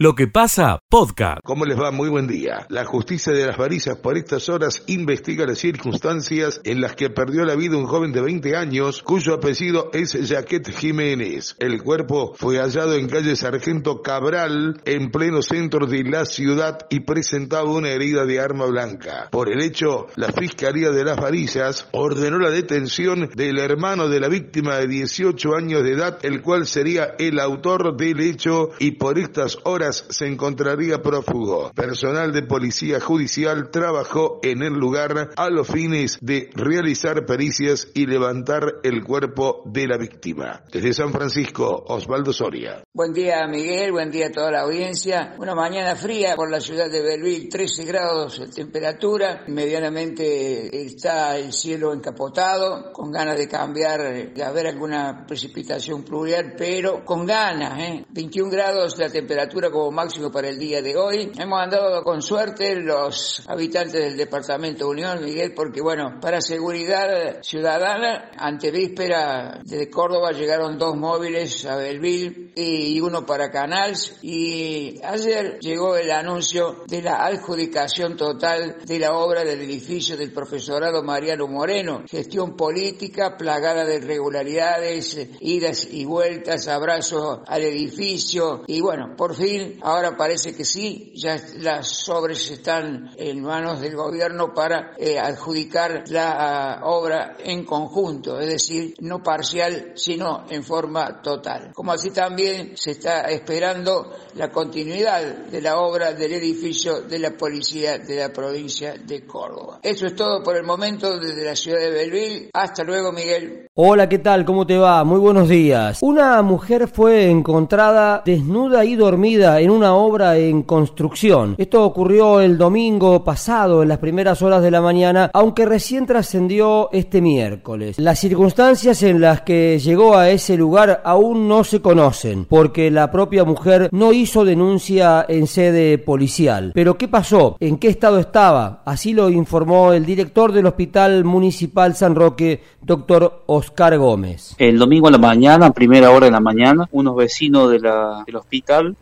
Lo que pasa, podcast. ¿Cómo les va? Muy buen día. La justicia de las varillas por estas horas investiga las circunstancias en las que perdió la vida un joven de 20 años cuyo apellido es Jaquet Jiménez. El cuerpo fue hallado en calle Sargento Cabral en pleno centro de la ciudad y presentaba una herida de arma blanca. Por el hecho, la Fiscalía de las Varillas ordenó la detención del hermano de la víctima de 18 años de edad, el cual sería el autor del hecho y por estas horas se encontraría prófugo. Personal de policía judicial trabajó en el lugar a los fines de realizar pericias y levantar el cuerpo de la víctima. Desde San Francisco, Osvaldo Soria. Buen día Miguel, buen día a toda la audiencia. Una mañana fría por la ciudad de Belleville, 13 grados de temperatura. Medianamente está el cielo encapotado, con ganas de cambiar, de haber alguna precipitación pluvial, pero con ganas, ¿eh? 21 grados la temperatura máximo para el día de hoy. Hemos andado con suerte los habitantes del departamento Unión, Miguel, porque bueno, para seguridad ciudadana, ante víspera desde Córdoba llegaron dos móviles a Belville y uno para Canals y ayer llegó el anuncio de la adjudicación total de la obra del edificio del profesorado Mariano Moreno, gestión política plagada de irregularidades, idas y vueltas, abrazos al edificio y bueno, por fin ahora parece que sí, ya las obras están en manos del gobierno para eh, adjudicar la uh, obra en conjunto, es decir, no parcial, sino en forma total. Como así también se está esperando la continuidad de la obra del edificio de la policía de la provincia de Córdoba. Eso es todo por el momento desde la ciudad de Belville. Hasta luego, Miguel. Hola, ¿qué tal? ¿Cómo te va? Muy buenos días. Una mujer fue encontrada desnuda y dormida en una obra en construcción. Esto ocurrió el domingo pasado, en las primeras horas de la mañana, aunque recién trascendió este miércoles. Las circunstancias en las que llegó a ese lugar aún no se conocen, porque la propia mujer no hizo denuncia en sede policial. Pero ¿qué pasó? ¿En qué estado estaba? Así lo informó el director del Hospital Municipal San Roque, doctor Oscar. Gómez. El domingo a la mañana, primera hora de la mañana, unos vecinos del hospital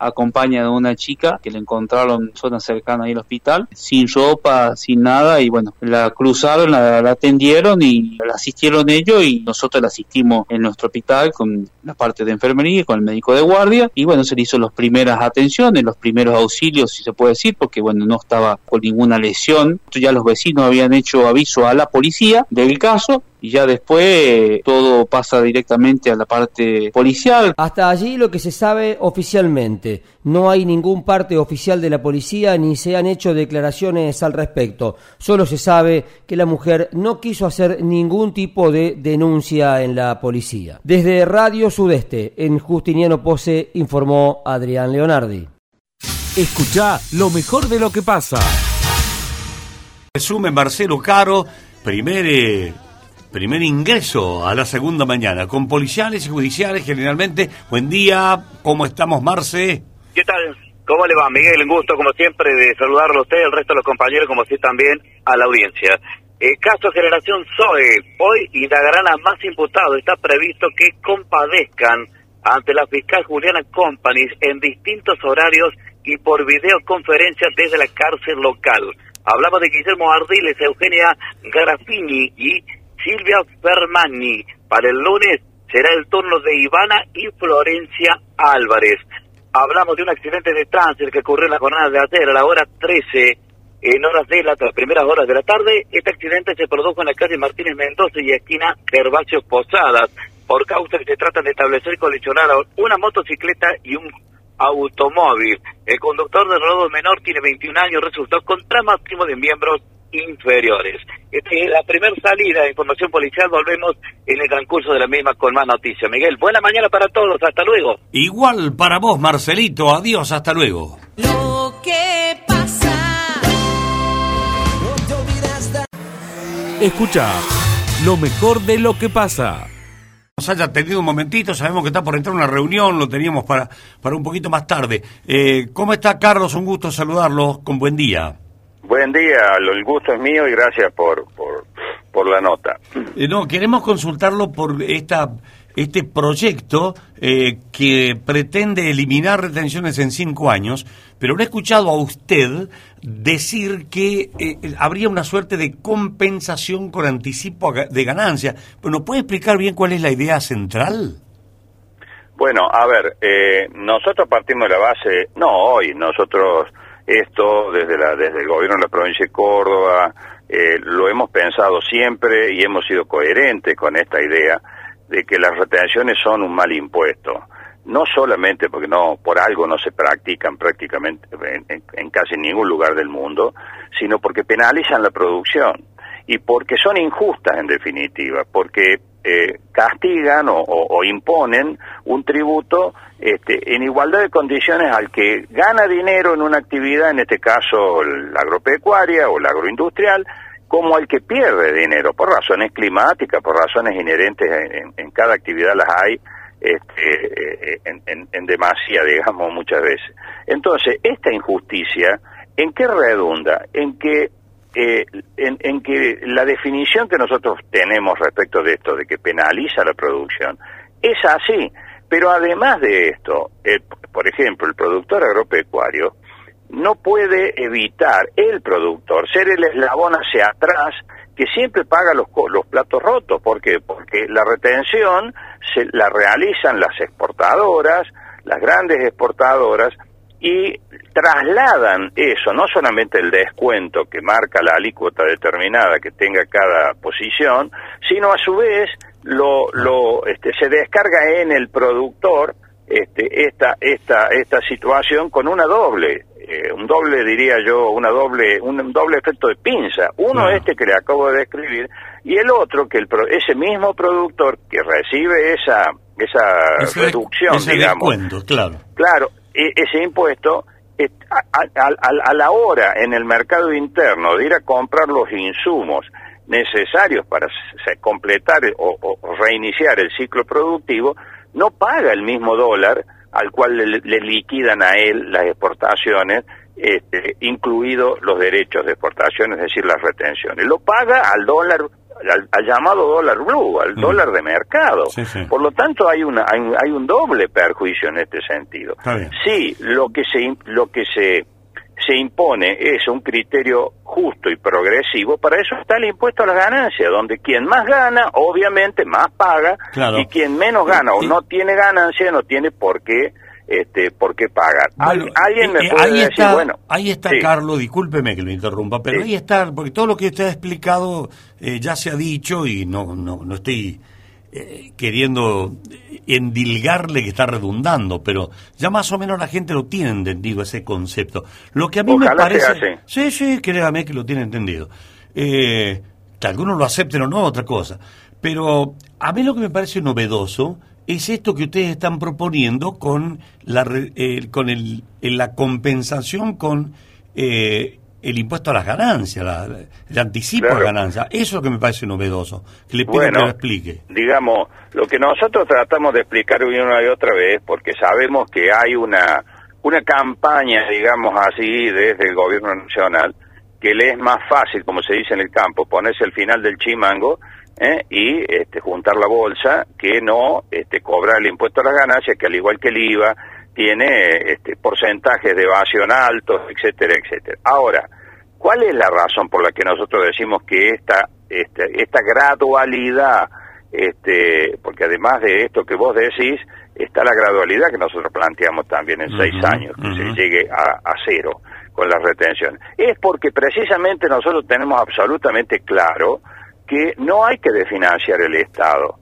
a una chica que la encontraron en zona cercana ahí al hospital, sin ropa, sin nada, y bueno, la cruzaron, la, atendieron y la asistieron ellos y nosotros la asistimos en nuestro hospital con la parte de enfermería, con el médico de guardia, y bueno, se le hizo las primeras atenciones, los primeros auxilios, si se puede decir, porque bueno, no estaba con ninguna lesión. Ya los vecinos habían hecho aviso a la policía del caso y ya después todo pasa directamente a la parte policial. Hasta allí lo que se sabe oficialmente. No hay ningún parte oficial de la policía ni se han hecho declaraciones al respecto. Solo se sabe que la mujer no quiso hacer ningún tipo de denuncia en la policía. Desde Radio Sudeste, en Justiniano Pose, informó Adrián Leonardi. Escucha lo mejor de lo que pasa. Resume Marcelo Caro, primer eh, primer ingreso a la segunda mañana, con policiales y judiciales generalmente. Buen día, ¿cómo estamos, Marce? ¿Qué tal? ¿Cómo le va, Miguel? Un gusto, como siempre, de saludarlo a usted, el resto de los compañeros, como así también a la audiencia. Eh, caso Generación Zoe, hoy indagarán a más imputados. Está previsto que compadezcan ante la fiscal Juliana Company en distintos horarios y por videoconferencia desde la cárcel local. Hablamos de Guillermo Ardiles, Eugenia Garafini y Silvia Fermani. Para el lunes será el turno de Ivana y Florencia Álvarez. Hablamos de un accidente de tránsito que ocurrió en la jornada de ayer a la hora 13, en horas de las primeras horas de la tarde. Este accidente se produjo en la calle Martínez Mendoza y esquina Gervasio Posadas, por causa que se trata de establecer colisionar una motocicleta y un automóvil. El conductor de rodo menor tiene 21 años, resultó con máximo de miembros inferiores. Esta es la primera salida de información policial. Volvemos en el transcurso de la misma con más noticias. Miguel, buena mañana para todos. Hasta luego. Igual para vos, Marcelito. Adiós. Hasta luego. Lo que pasa. Escucha lo mejor de lo que pasa. Nos haya tenido un momentito, sabemos que está por entrar una reunión, lo teníamos para, para un poquito más tarde. Eh, ¿Cómo está Carlos? Un gusto saludarlo, con buen día. Buen día, el gusto es mío y gracias por, por, por la nota. Eh, no, queremos consultarlo por esta este proyecto eh, que pretende eliminar retenciones en cinco años, pero no he escuchado a usted decir que eh, habría una suerte de compensación con anticipo de ganancia. Bueno, ¿puede explicar bien cuál es la idea central? Bueno, a ver, eh, nosotros partimos de la base, no hoy, nosotros esto desde, la, desde el gobierno de la provincia de Córdoba eh, lo hemos pensado siempre y hemos sido coherentes con esta idea de que las retenciones son un mal impuesto. No solamente porque no por algo no se practican prácticamente en, en casi ningún lugar del mundo, sino porque penalizan la producción y porque son injustas en definitiva, porque eh, castigan o, imponen un tributo este, en igualdad de condiciones al que gana dinero en una actividad, en este caso la agropecuaria o la agroindustrial, como al que pierde dinero por razones climáticas, por razones inherentes en, cada actividad las hay este, eh, en, en demasía, digamos, muchas veces. Entonces, esta injusticia, ¿en qué redunda? En que eh, en, que la definición que nosotros tenemos respecto de esto, de que penaliza la producción, es así. Pero además de esto, por ejemplo, el productor agropecuario no puede evitar, el productor, ser el eslabón hacia atrás que siempre paga los, los platos rotos. ¿Por qué? Porque la retención se la realizan las exportadoras, las grandes exportadoras, y trasladan eso, no solamente el descuento que marca la alícuota determinada que tenga cada posición, sino a su vez lo, lo este, se descarga en el productor este, esta, esta, esta situación con una doble, eh, un doble diría yo, una doble, un doble efecto de pinza. Uno este que le acabo de describir y el otro que el, ese mismo productor que recibe esa, esa reducción, digamos, claro. Claro, e, ese impuesto a, la hora en el mercado interno de ir a comprar los insumos necesarios para completar o, reiniciar el ciclo productivo, no paga el mismo dólar al cual le, liquidan a él las exportaciones, este, incluidos los derechos de exportación, es decir, las retenciones. Lo paga al dólar al, llamado dólar blue, al mm. dólar de mercado. Por lo tanto, hay, una, hay, un doble perjuicio en este sentido. Sí, lo que se, lo que se, se impone es un criterio justo y progresivo, para eso está el impuesto a las ganancias, donde quien más gana, obviamente, más paga, y quien menos gana o no tiene ganancia, no tiene por qué este, por qué pagar. Alguien me eh, puede ahí decir, está, bueno, ahí está Carlos, discúlpeme que lo interrumpa, pero ahí está, porque todo lo que usted ha explicado eh, ya se ha dicho y no, no, no estoy eh, queriendo endilgarle que está redundando, pero ya más o menos la gente lo tiene entendido ese concepto. Lo que a mí me parece, sí, sí, créame que lo tiene entendido. que algunos lo acepten o no, otra cosa. Pero a mí lo que me parece novedoso es esto que ustedes están proponiendo con la, eh, con el, la compensación con eh, el impuesto a las ganancias, el anticipo a ganancias. Eso es lo que me parece novedoso. Que le pido que lo explique. Digamos, lo que nosotros tratamos de explicar una y otra vez, porque sabemos que hay una, una campaña, digamos así, desde el gobierno nacional, que le es más fácil, como se dice en el campo, ponerse el final del chimango ¿eh? y este, juntar la bolsa que no este, cobrar el impuesto a las ganancias, que al igual que el IVA tiene este, porcentajes de evasión altos, etcétera, etcétera. Ahora, ¿cuál es la razón por la que nosotros decimos que esta, esta, esta gradualidad, este, porque además de esto que vos decís, está la gradualidad que nosotros planteamos también en seis años, que se llegue a, a cero con las retenciones? Es porque precisamente nosotros tenemos absolutamente claro que no hay que desfinanciar el Estado,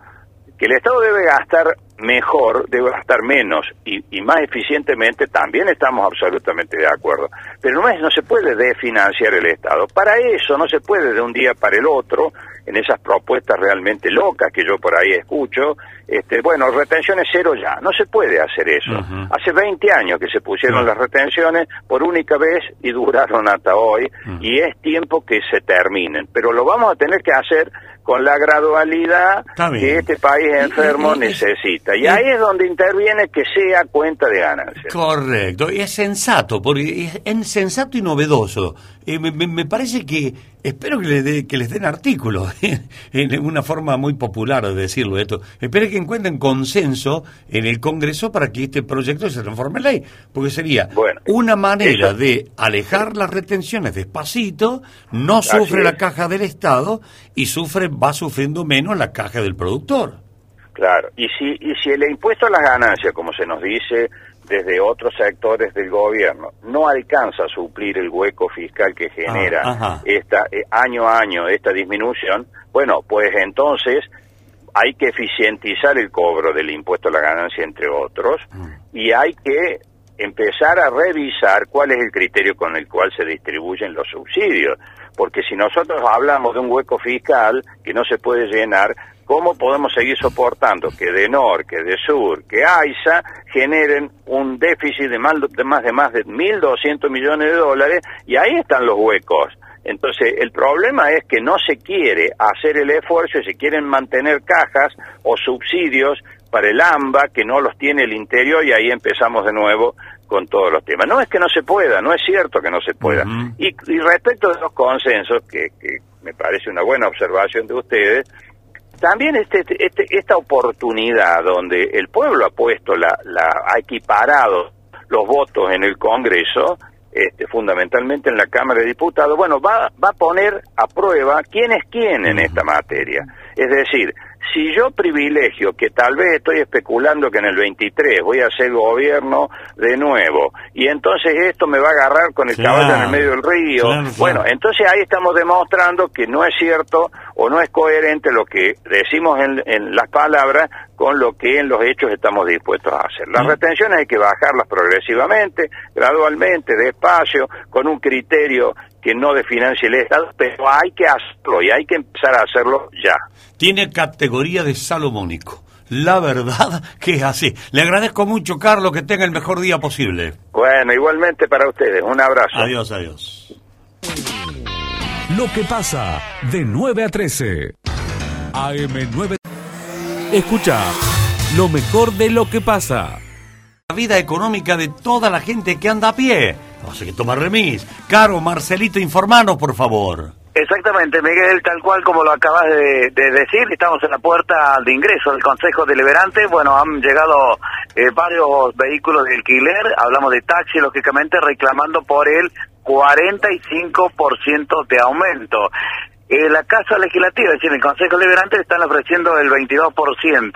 que el Estado debe gastar mejor, debe gastar menos y, más eficientemente, también estamos absolutamente de acuerdo. Pero no, es, no se puede desfinanciar el Estado. Para eso no se puede de un día para el otro en esas propuestas realmente locas que yo por ahí escucho, este, bueno, retenciones cero ya, no se puede hacer eso. Hace 20 años que se pusieron las retenciones por única vez y duraron hasta hoy y es tiempo que se terminen, pero lo vamos a tener que hacer con la gradualidad que este país enfermo necesita. Y ahí es donde interviene que sea cuenta de ganancias. Correcto, y es sensato, porque es sensato y novedoso. Eh, me, parece que, espero que, le que les den artículos, en una forma muy popular de decirlo esto, espero que encuentren consenso en el Congreso para que este proyecto se transforme en ley, porque sería una manera de alejar las retenciones despacito, no sufre la caja del Estado y sufre va sufriendo menos la caja del productor. Claro, y si, y si el impuesto a las ganancias, como se nos dice desde otros sectores del gobierno, no alcanza a suplir el hueco fiscal que genera ah, esta eh, año a año esta disminución, bueno, pues entonces hay que eficientizar el cobro del impuesto a la ganancia, entre otros, mm. y hay que empezar a revisar cuál es el criterio con el cual se distribuyen los subsidios porque si nosotros hablamos de un hueco fiscal que no se puede llenar, ¿cómo podemos seguir soportando que de Nor, que de Sur, que AISA generen un déficit de más de más de, más de 1.200 millones de dólares y ahí están los huecos? Entonces, el problema es que no se quiere hacer el esfuerzo y se quieren mantener cajas o subsidios para el AMBA que no los tiene el interior y ahí empezamos de nuevo con todos los temas. No es que no se pueda, no es cierto que no se pueda. y, respecto de los consensos, que, me parece una buena observación de ustedes, también este, este, esta oportunidad donde el pueblo ha puesto, la, la, ha equiparado los votos en el Congreso, este, fundamentalmente en la Cámara de Diputados, bueno, va, va a poner a prueba quién es quién en esta materia. Es decir, si yo privilegio, que tal vez estoy especulando que en el 23 voy a ser gobierno de nuevo, y entonces esto me va a agarrar con el caballo en el medio del río, bueno, entonces ahí estamos demostrando que no es cierto o no es coherente lo que decimos en, las palabras con lo que en los hechos estamos dispuestos a hacer. Las retenciones hay que bajarlas progresivamente, gradualmente, despacio, con un criterio que no desfinancie el Estado, pero hay que hacerlo y hay que empezar a hacerlo ya. Tiene categoría de salomónico. La verdad que es así. Le agradezco mucho, Carlos, que tenga el mejor día posible. Bueno, igualmente para ustedes. Un abrazo. Adiós, adiós. Lo que pasa de 9 a 13. AM9. Escucha lo mejor de lo que pasa. La vida económica de toda la gente que anda a pie no sé qué tomar remis. Caro, Marcelito, informanos, por favor. Exactamente, Miguel, tal cual como lo acabas de, decir, estamos en la puerta de ingreso del Consejo Deliberante. Bueno, han llegado eh, varios vehículos de alquiler, hablamos de taxi, lógicamente, reclamando por el 45% de aumento. Eh, la Casa Legislativa, es decir, el Consejo Liberante, están ofreciendo el 22%.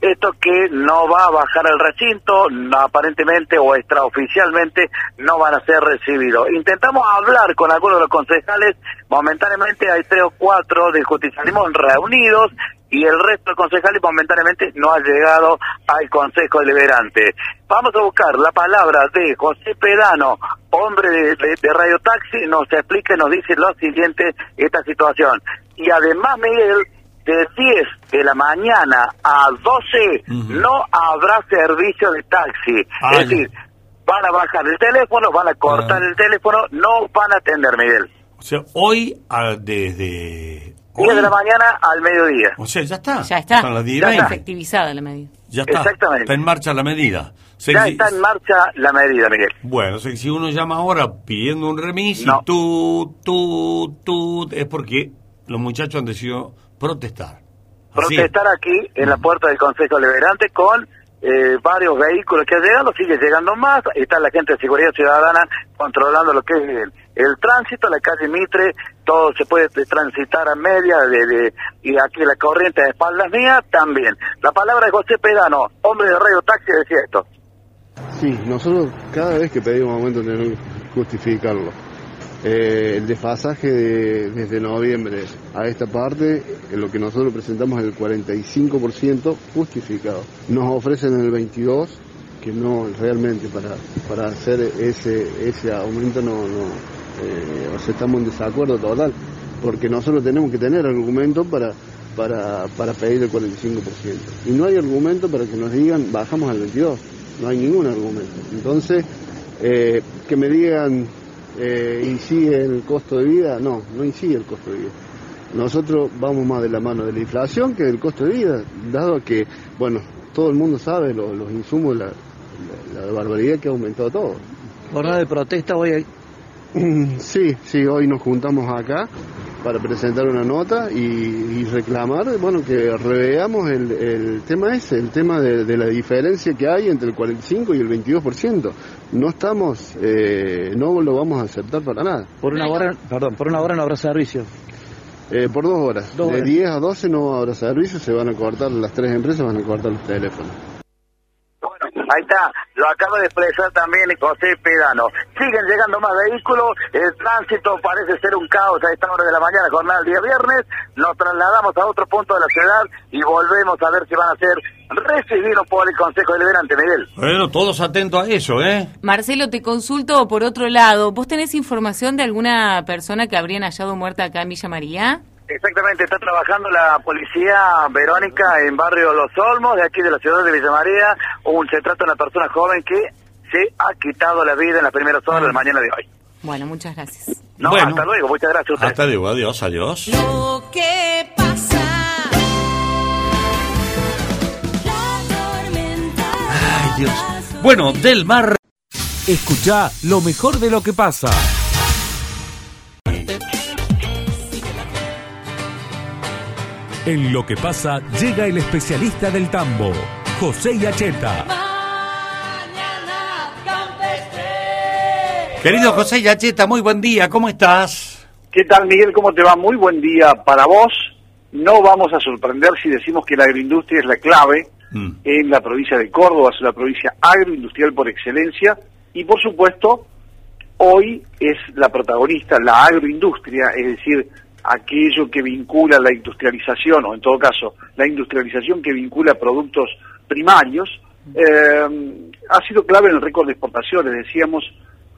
Esto que no va a bajar el recinto, aparentemente o extraoficialmente no van a ser recibidos. Intentamos hablar con algunos de los concejales, momentáneamente hay tres o cuatro de justicialismo reunidos y el resto de concejales momentáneamente no ha llegado al Consejo Deliberante. Vamos a buscar la palabra de José Pedano, hombre de, Radio Taxi, nos explica y nos dice lo siguiente, esta situación. Y además, Miguel, de 10 de la mañana a 12 no habrá servicio de taxi. Es decir, van a bajar el teléfono, van a cortar ah. el teléfono, no van a atender, Miguel. O sea, hoy desde 10 de la mañana al mediodía. O sea, ya está. Ya está. ya está efectivizada la medida. Ya está. Exactamente. Está en marcha la medida. ya está en marcha la medida, Miguel. Bueno, si uno llama ahora pidiendo un remis y tú, tú, tú, es porque los muchachos han decidido protestar. protestar aquí en la puerta del Consejo Liberante con eh, varios vehículos que han llegado, sigue llegando más, está la gente de Seguridad Ciudadana controlando lo que es el, tránsito, la calle Mitre, todo se puede transitar a media, de, y aquí la corriente de espaldas mías también. La palabra de José Pedano, hombre de Radio Taxi, decía esto. Sí, nosotros cada vez que pedimos aumento tenemos que justificarlo. Eh, el desfasaje desde noviembre a esta parte, lo que nosotros presentamos es el 45% justificado. Nos ofrecen el 22%, que no realmente para, para hacer ese, ese aumento no, no eh, estamos en desacuerdo total, porque nosotros tenemos que tener argumento para, para, para pedir el 45%. Y no hay argumento para que nos digan bajamos al 22%, no hay ningún argumento. Entonces, eh, que me digan eh, incide el costo de vida, no, no incide el costo de vida. Nosotros vamos más de la mano de la inflación que del costo de vida, dado que, bueno, todo el mundo sabe los insumos, la, la, barbaridad que ha aumentado todo. ¿Jornada de protesta hoy? Hay... Sí, sí, hoy nos juntamos acá para presentar una nota y, reclamar, bueno, que reveamos el, tema ese, el tema de, la diferencia que hay entre el 45 y el 22%. No estamos, eh, no lo vamos a aceptar para nada. Por una hora, perdón, por una hora no habrá servicio. Eh, por dos horas. de 10 a 12 no habrá servicio, se van a cortar, las tres empresas van a cortar los teléfonos. Ahí está, lo acaba de expresar también José Pedano. Siguen llegando más vehículos, el tránsito parece ser un caos a esta hora de la mañana, jornada del día viernes. Nos trasladamos a otro punto de la ciudad y volvemos a ver si van a ser recibidos por el Consejo Deliberante, Miguel. Bueno, todos atentos a eso, ¿eh? Marcelo, te consulto por otro lado. ¿Vos tenés información de alguna persona que habrían hallado muerta acá en Villa María? Exactamente, está trabajando la policía Verónica en barrio Los Olmos, de aquí de la ciudad de Villa María. Un, se trata de una persona joven que se ha quitado la vida en las primeras horas de la mañana de hoy. Bueno, muchas gracias. No, hasta luego, muchas gracias. Hasta luego, adiós, adiós. Lo que pasa. Ay, Dios. Bueno, del mar. Escucha lo mejor de lo que pasa. En lo que pasa, llega el especialista del tambo, José Yacheta. Querido José Yacheta, muy buen día, ¿cómo estás? ¿Qué tal, Miguel? ¿Cómo te va? Muy buen día para vos. No vamos a sorprender si decimos que la agroindustria es la clave mm. en la provincia de Córdoba, es la provincia agroindustrial por excelencia y, por supuesto, hoy es la protagonista, la agroindustria, es decir, aquello que vincula la industrialización, o en todo caso, la industrialización que vincula productos primarios, eh, ha sido clave en el récord de exportaciones, decíamos,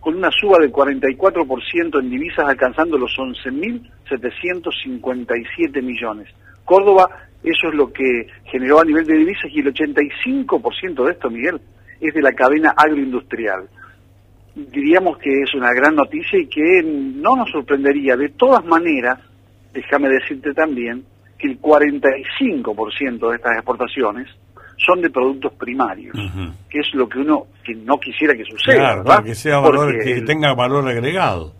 con una suba del 44% en divisas alcanzando los 11.757 millones. Córdoba, eso es lo que generó a nivel de divisas y el 85% de esto, Miguel, es de la cadena agroindustrial. Diríamos que es una gran noticia y que no nos sorprendería. De todas maneras, déjame decirte también que el 45% de estas exportaciones son de productos primarios, que es lo que uno que no quisiera que suceda, claro, que sea valor, que tenga valor agregado.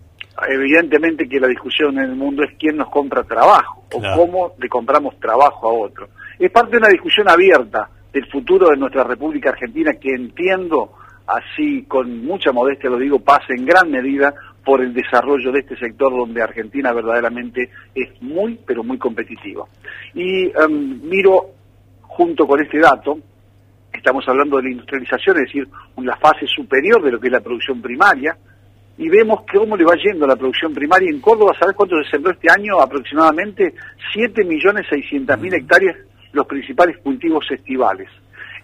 Evidentemente que la discusión en el mundo es quién nos compra trabajo o cómo le compramos trabajo a otro. Es parte de una discusión abierta del futuro de nuestra República Argentina que entiendo, así con mucha modestia lo digo, pasa en gran medida por el desarrollo de este sector donde Argentina verdaderamente es muy, pero muy competitiva. Y em, miro junto con este dato, estamos hablando de la industrialización, es decir, una fase superior de lo que es la producción primaria, y vemos cómo le va yendo la producción primaria en Córdoba. ¿Sabes cuánto se sembró este año? Aproximadamente 7.600.000 hectáreas los principales cultivos estivales.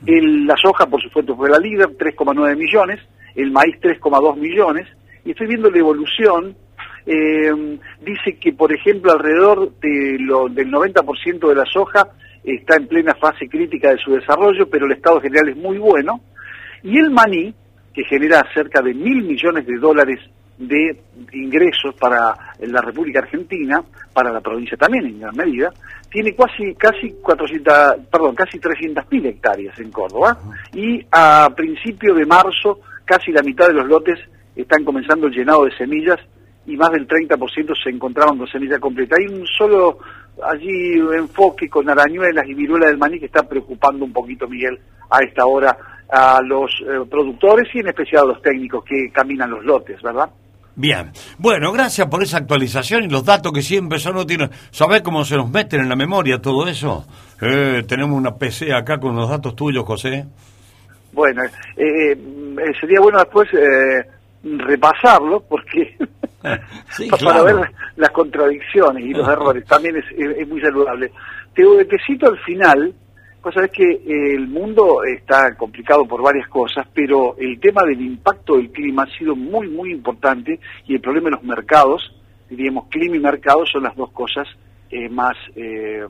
El, la soja, por supuesto, fue la líder, 3,9 millones, el maíz 3,2 millones, y estoy viendo la evolución, eh, dice que, por ejemplo, alrededor de lo, del 90% de la soja está en plena fase crítica de su desarrollo, pero el estado general es muy bueno, y el maní, que genera cerca de mil millones de dólares de ingresos para la República Argentina, para la provincia también en gran medida, tiene casi casi 400, perdón, casi 300.000 hectáreas en Córdoba y a principio de marzo casi la mitad de los lotes están comenzando el llenado de semillas y más del 30% se encontraban con semilla completa. Hay un solo allí enfoque con arañuelas y viruela del maní que está preocupando un poquito, Miguel, a esta hora a los eh, productores y en especial a los técnicos que caminan los lotes, ¿verdad? Bien, bueno, gracias por esa actualización y los datos que siempre son útiles. ¿Sabés cómo se nos meten en la memoria todo eso? Eh, tenemos una PC acá con los datos tuyos, José. Bueno, eh, sería bueno después repasarlo porque para ver las contradicciones y los errores también es, muy saludable. Te, te, cito al final, pues sabes que el mundo está complicado por varias cosas, pero el tema del impacto del clima ha sido muy, muy importante y el problema de los mercados, diríamos clima y mercado son las dos cosas eh, más eh,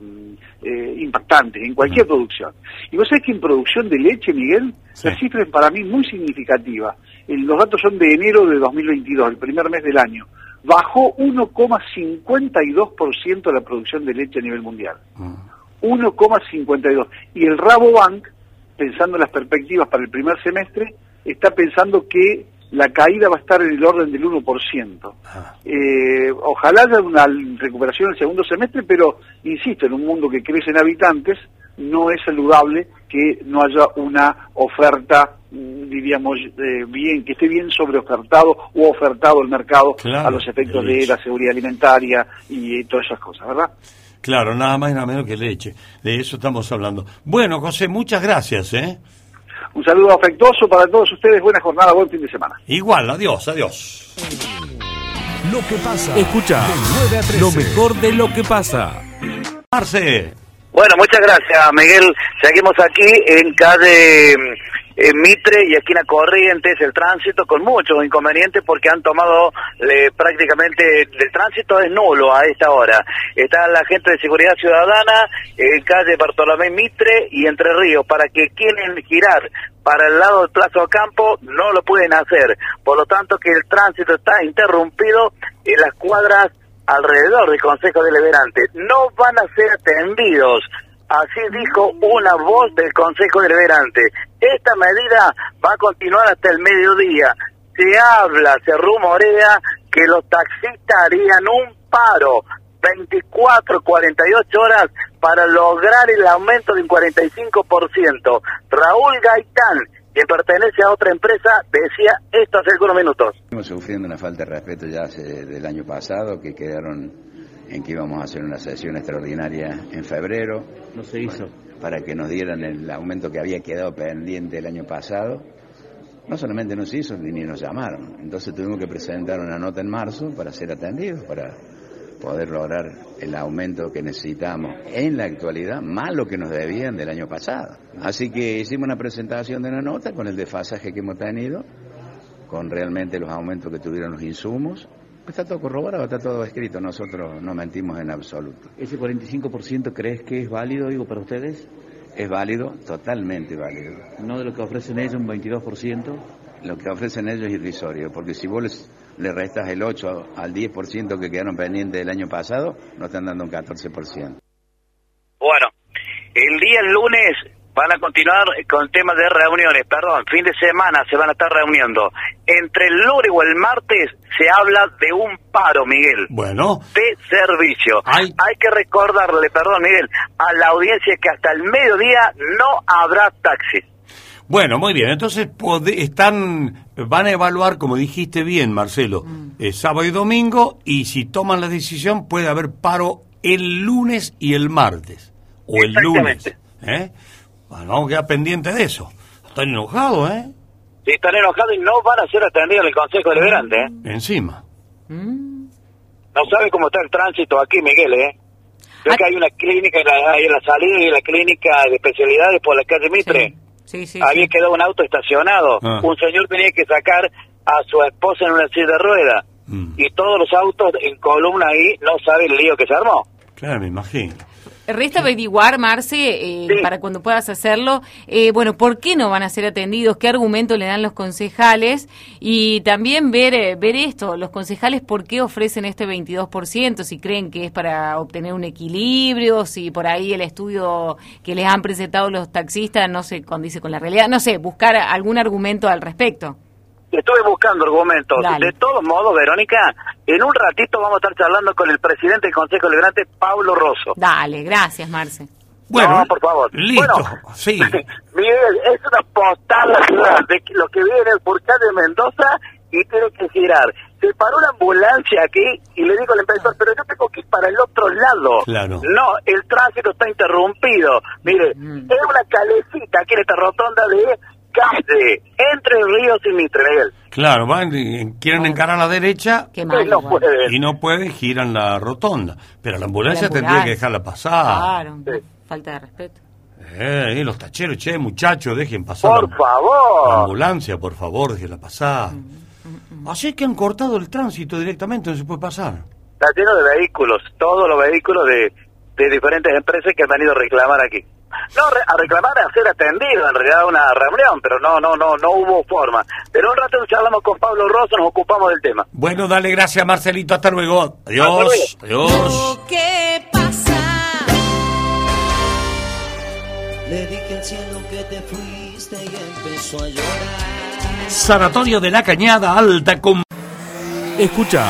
eh, impactantes en cualquier producción. Y vos sabés que en producción de leche, Miguel, la cifra es para mí muy significativa. Los datos son de enero de 2022, el primer mes del año. bajó 1,52% la producción de leche a nivel mundial. 1,52. Y el Rabobank, pensando en las perspectivas para el primer semestre, está pensando que la caída va a estar en el orden del 1%. Eh, ojalá haya una recuperación en el segundo semestre, pero insisto, en un mundo que crece en habitantes, no es saludable que no haya una oferta, diríamos, eh, bien, que esté bien sobreofertado o ofertado el mercado a los efectos de la seguridad alimentaria y todas esas cosas, ¿verdad? Claro, nada más y nada menos que leche. De eso estamos hablando. Bueno, José, muchas gracias, ¿eh? Un saludo afectuoso para todos ustedes. Buena jornada, buen fin de semana. Igual, adiós, adiós. Lo que pasa. Escucha. Lo mejor de lo que pasa. Marce. Bueno, muchas gracias, Miguel. Seguimos aquí en calle en Mitre y esquina Corrientes el tránsito con muchos inconvenientes porque han tomado prácticamente el tránsito es nulo a esta hora. Está la gente de seguridad ciudadana en calle Bartolomé Mitre y Entre Ríos para que quieren girar para el lado del Plazo Campo no lo pueden hacer. Por lo tanto que el tránsito está interrumpido en las cuadras alrededor del Consejo Deliberante. No van a ser atendidos Así dijo una voz del Consejo Deliberante. Esta medida va a continuar hasta el mediodía. Se habla, se rumorea que los taxistas harían un paro 24, 48 horas para lograr el aumento de un 45%. Raúl Gaitán, que pertenece a otra empresa, decía esto hace algunos minutos. Estamos sufriendo una falta de respeto ya hace, del año pasado, que quedaron en que íbamos a hacer una sesión extraordinaria en febrero. No se hizo. Para, que nos dieran el aumento que había quedado pendiente el año pasado. No solamente no se hizo, ni nos llamaron. Entonces tuvimos que presentar una nota en marzo para ser atendidos, para poder lograr el aumento que necesitamos en la actualidad, más lo que nos debían del año pasado. Así que hicimos una presentación de una nota con el desfasaje que hemos tenido, con realmente los aumentos que tuvieron los insumos, Está todo corroborado, está todo escrito, nosotros no mentimos en absoluto. ¿Ese 45% crees que es válido, digo, para ustedes? Es válido, totalmente válido. ¿No de lo que ofrecen ellos un 22%? Lo que ofrecen ellos es irrisorio, porque si vos les, le restas el 8 al 10% que quedaron pendientes del año pasado, no están dando un 14%. Bueno, el día lunes van a continuar con temas de reuniones, perdón, fin de semana se van a estar reuniendo. Entre el lunes o el martes se habla de un paro, Miguel. Bueno. De servicio. Hay que recordarle, perdón, Miguel, a la audiencia que hasta el mediodía no habrá taxis. Bueno, muy bien. Entonces están, van a evaluar, como dijiste bien, Marcelo, mm. eh, sábado y domingo, y si toman la decisión puede haber paro el lunes y el martes. O el lunes. ¿eh? Bueno, vamos a quedar pendientes de eso. Están enojados, ¿eh? Sí, están enojados y no van a ser atendidos en el Consejo Deliberante, ¿eh? Encima. Mm. No sabe cómo está el tránsito aquí, Miguel, ¿eh? Creo que hay una clínica en la salida y la clínica de especialidades por la calle Mitre. Sí, sí, Había quedado un auto estacionado. Ah. Un señor tenía que sacar a su esposa en una silla de rueda. Mm. Y todos los autos en columna ahí no sabe el lío que se armó. Claro, me imagino. Resta averiguar, Marce, eh, para cuando puedas hacerlo, eh, bueno, ¿por qué no van a ser atendidos? ¿Qué argumento le dan los concejales? Y también ver, eh, ver esto, los concejales, ¿por qué ofrecen este 22%? Si creen que es para obtener un equilibrio, si por ahí el estudio que les han presentado los taxistas no se condice con la realidad, no sé, buscar algún argumento al respecto. Estuve buscando argumentos. De todos modos, Verónica, en un ratito vamos a estar charlando con el presidente del Consejo Liberante, Pablo Rosso. Dale, gracias, Marce. Bueno, por favor. Listo, sí. Miguel, es una postal de lo que viene por de Mendoza y tiene que girar. Se paró una ambulancia aquí y le digo al empresario, pero yo tengo que ir para el otro lado. Claro. No, el tránsito está interrumpido. Mire, mm. es una calecita aquí en esta rotonda de calle entre Ríos y Mitre, Claro, van, quieren encarar a la derecha y no pueden, giran la rotonda. Pero la ambulancia, tendría que dejarla pasar. Claro, falta de respeto. Eh, los tacheros, che, muchachos, dejen pasar. Por favor. La ambulancia, por favor, déjenla pasar. Mm, mm, mm. Así que han cortado el tránsito directamente, no se puede pasar. Está lleno de vehículos, todos los vehículos de, de diferentes empresas que han venido a reclamar aquí. No, a reclamar a ser atendido, en realidad una reunión, pero no, no, no, no hubo forma. Pero un rato charlamos con Pablo Rosso, nos ocupamos del tema. Bueno, dale gracias Marcelito, hasta luego. Adiós. Adiós. ¿Qué pasa? Le dije al cielo que te fuiste y empezó a llorar. Sanatorio de la Cañada Alta con... Escucha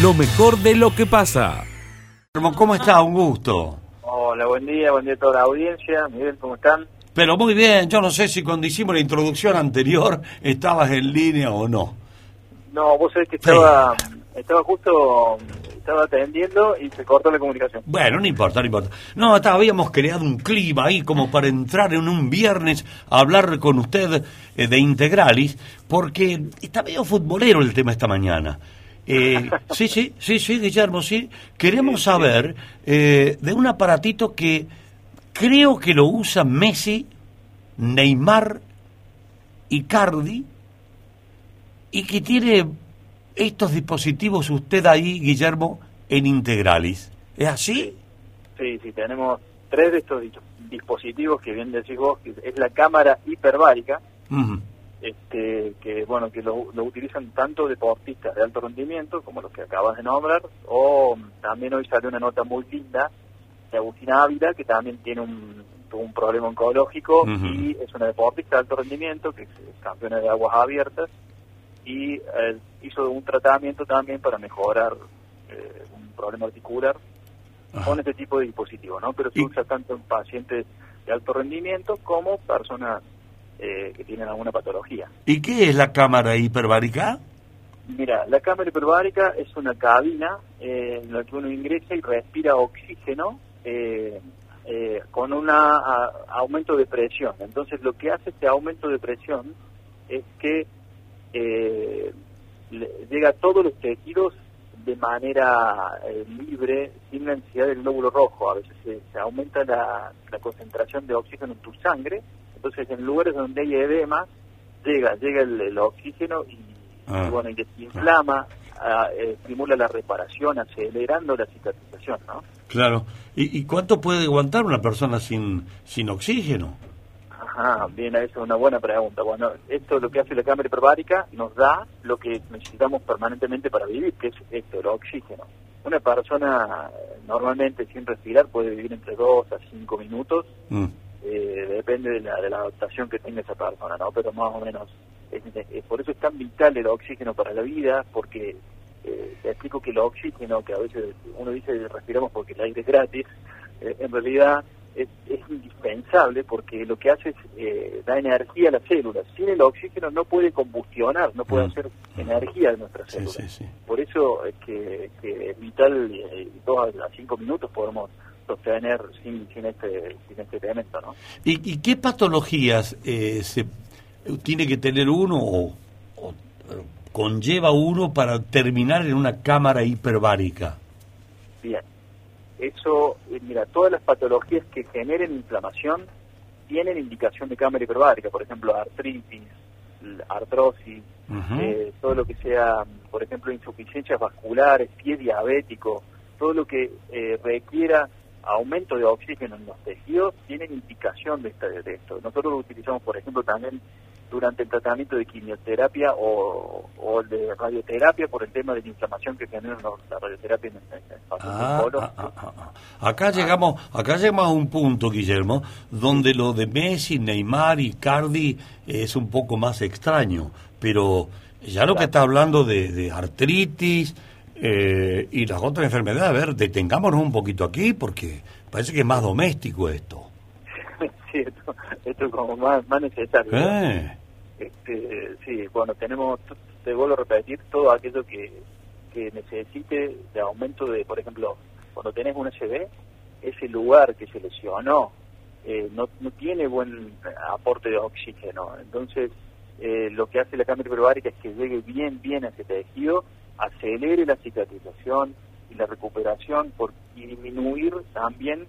lo mejor de lo que pasa. ¿Cómo está? Un gusto. Hola, buen día, buen día a toda la audiencia. Miguel, ¿cómo están? Pero muy bien, yo no sé si cuando hicimos la introducción anterior estabas en línea o no. No, vos sabés que estaba, estaba justo, estaba atendiendo y se cortó la comunicación. Bueno, no importa, no importa. No, estaba- habíamos creado un clima ahí como para entrar en un viernes a hablar con usted eh, de Integralis, porque está medio futbolero el tema esta mañana. Eh, sí, sí, sí, sí, Guillermo, sí. Queremos saber eh, de un aparatito que creo que lo usa Messi, Neymar y Cardi, y que tiene estos dispositivos usted ahí, Guillermo, en Integralis. ¿Es así? Sí, sí, tenemos tres de estos dis- dispositivos que bien decís vos, que es la cámara hiperbárica. Este, que bueno, que lo, lo utilizan tanto deportistas de alto rendimiento como los que acabas de nombrar, o también hoy salió una nota muy linda de Agustina Ávila, que también tiene un, tuvo un problema oncológico y es una deportista de alto rendimiento, que es campeona de aguas abiertas, y eh, hizo un tratamiento también para mejorar eh, un problema articular con este tipo de dispositivo, ¿no? Pero se usa tanto en pacientes de alto rendimiento como personas eh, que tienen alguna patología. ¿Y qué es la cámara hiperbárica? Mira, la cámara hiperbárica es una cabina eh, en la que uno ingresa y respira oxígeno eh, eh, con un aumento de presión. Entonces, lo que hace este aumento de presión es que eh, le- llega a todos los tejidos de manera eh, libre, sin la necesidad del glóbulo rojo. A veces se, se aumenta la, la concentración de oxígeno en tu sangre, entonces en lugares donde hay edema, llega llega el, el oxígeno y, Ah. y, bueno, y desinflama, ah, eh, estimula la reparación, acelerando la cicatrización, ¿no? Claro. ¿Y, y cuánto puede aguantar una persona sin, sin oxígeno? Ajá, bien, esa es una buena pregunta. Bueno, esto lo que hace la cámara hiperbárica nos da lo que necesitamos permanentemente para vivir, que es esto, el oxígeno. Una persona eh, normalmente sin respirar puede vivir entre 2 a 5 minutos, Mm. Eh, depende de la, de la adaptación que tenga esa persona, ¿no? Pero más o menos, es- es- por eso es tan vital el oxígeno para la vida, porque eh, te explico que el oxígeno, que a veces uno dice respiramos porque el aire es gratis, eh, en realidad es, es indispensable porque lo que hace es eh, da energía a las células. Sin el oxígeno no puede combustionar, no puede Mm. hacer energía de nuestras células. Por eso es que, que es vital, dos a cinco minutos podemos sostener sin, sin, este, sin este elemento, ¿no? ¿Y, y qué patologías eh, se tiene que tener uno o, o, eh, conlleva uno para terminar en una cámara hiperbárica? Bien. Eso, eh, mira, todas las patologías que generen inflamación tienen indicación de cámara hiperbárica, por ejemplo, artritis, artrosis, eh, todo lo que sea, por ejemplo, insuficiencias vasculares, pie diabético, todo lo que eh, requiera aumento de oxígeno en los tejidos, tienen indicación de, esta- de esto. Nosotros lo utilizamos, por ejemplo, también durante el tratamiento de quimioterapia o, o el de radioterapia por el tema de la inflamación que genera la radioterapia en, en- en pacientes Ah, ah, ah, ah. Acá llegamos, acá llegamos a un punto, Guillermo, donde lo de Messi, Neymar y Cardi es un poco más extraño, pero ya lo que está hablando de, de artritis eh, y las otras enfermedades, a ver, detengámonos un poquito aquí porque parece que es más doméstico esto. sí, esto, esto es como más, más necesario. Eh. Este, sí, bueno, tenemos, te vuelvo a repetir, todo aquello que, que necesite de aumento de, por ejemplo, cuando tenés un SB, ese lugar que se lesionó eh, no, no tiene buen aporte de oxígeno. Entonces, eh, lo que hace la cámara hiperbárica es que llegue bien, bien a ese tejido, acelere la cicatrización y la recuperación por, y disminuir también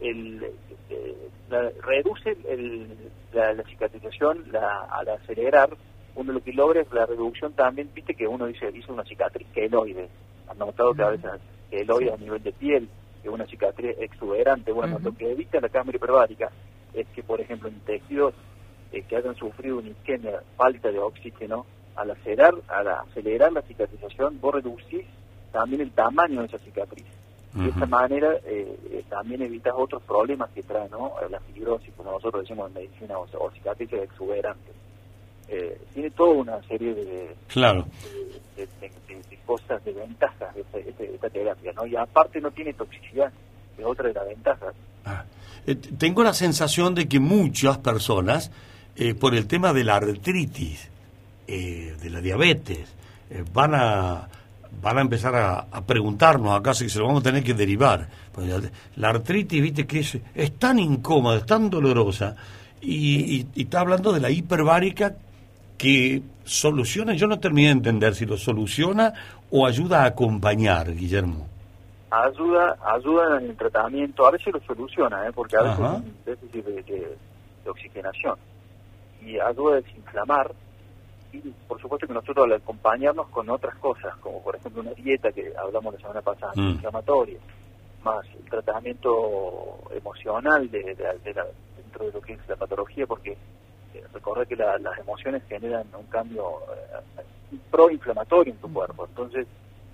el, eh, la- reduce el- la, la cicatrización la, al acelerar uno lo que logra es la reducción también viste que uno dice dice una cicatriz queloide han notado que a veces queloide a nivel de piel que es una cicatriz exuberante bueno lo que evita la cámara hiperbárica es que, por ejemplo, en tejidos eh, que hayan sufrido una isquemia, falta de oxígeno, al acelerar, al acelerar la cicatrización, vos reducís también el tamaño de esa cicatriz. De esta manera eh, eh, también evitas otros problemas que trae ¿no? la fibrosis, como nosotros decimos en medicina, o, o cicatrices exuberantes. Eh, tiene toda una serie de, claro. de, cosas, de ventajas de, esta terapia, ¿no? Y aparte no tiene toxicidad, es otra de las ventajas. Ah. tengo la sensación de que muchas personas, por el tema de la artritis, de la diabetes, van a van a empezar a, preguntarnos acá si se lo vamos a tener que derivar. La artritis, viste, que es, es tan incómoda, es tan dolorosa, y, está hablando de la hiperbárica que soluciona, yo no terminé de entender si lo soluciona o ayuda a acompañar, Guillermo. Ayuda, ayuda en el tratamiento, a veces lo soluciona, ¿eh? porque a veces es un déficit de, de oxigenación, y ayuda a desinflamar, y por supuesto que nosotros al acompañarnos con otras cosas, como por ejemplo una dieta que hablamos la semana pasada, mm. inflamatoria, más el tratamiento emocional de, dentro de lo que es la patología, porque eh, recuerda que las emociones generan un cambio eh, proinflamatorio en tu cuerpo, entonces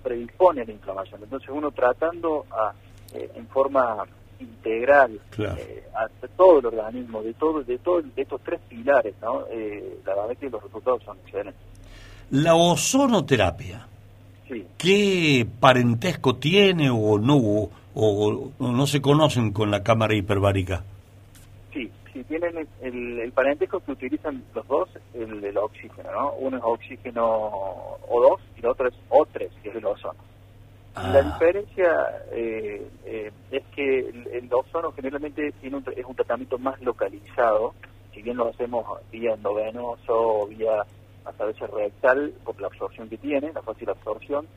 predispone la inflamación. Entonces uno tratando a, eh, en forma integral eh, a todo el organismo, de todo, de todo, de estos tres pilares, ¿no? Eh, la verdad que los resultados son excelentes. La ozonoterapia, ¿qué parentesco tiene o no, o, no se conocen con la cámara hiperbárica? Sí, sí tienen el, parentesco que utilizan los dos, el del oxígeno, ¿no? Uno es oxígeno O2 y el otro es O3, que es el ozono. La ah. diferencia eh, eh, es que el, ozono generalmente tiene es un tratamiento más localizado, si bien lo hacemos vía endovenoso o vía a veces rectal por la absorción que tiene, la fácil absorción,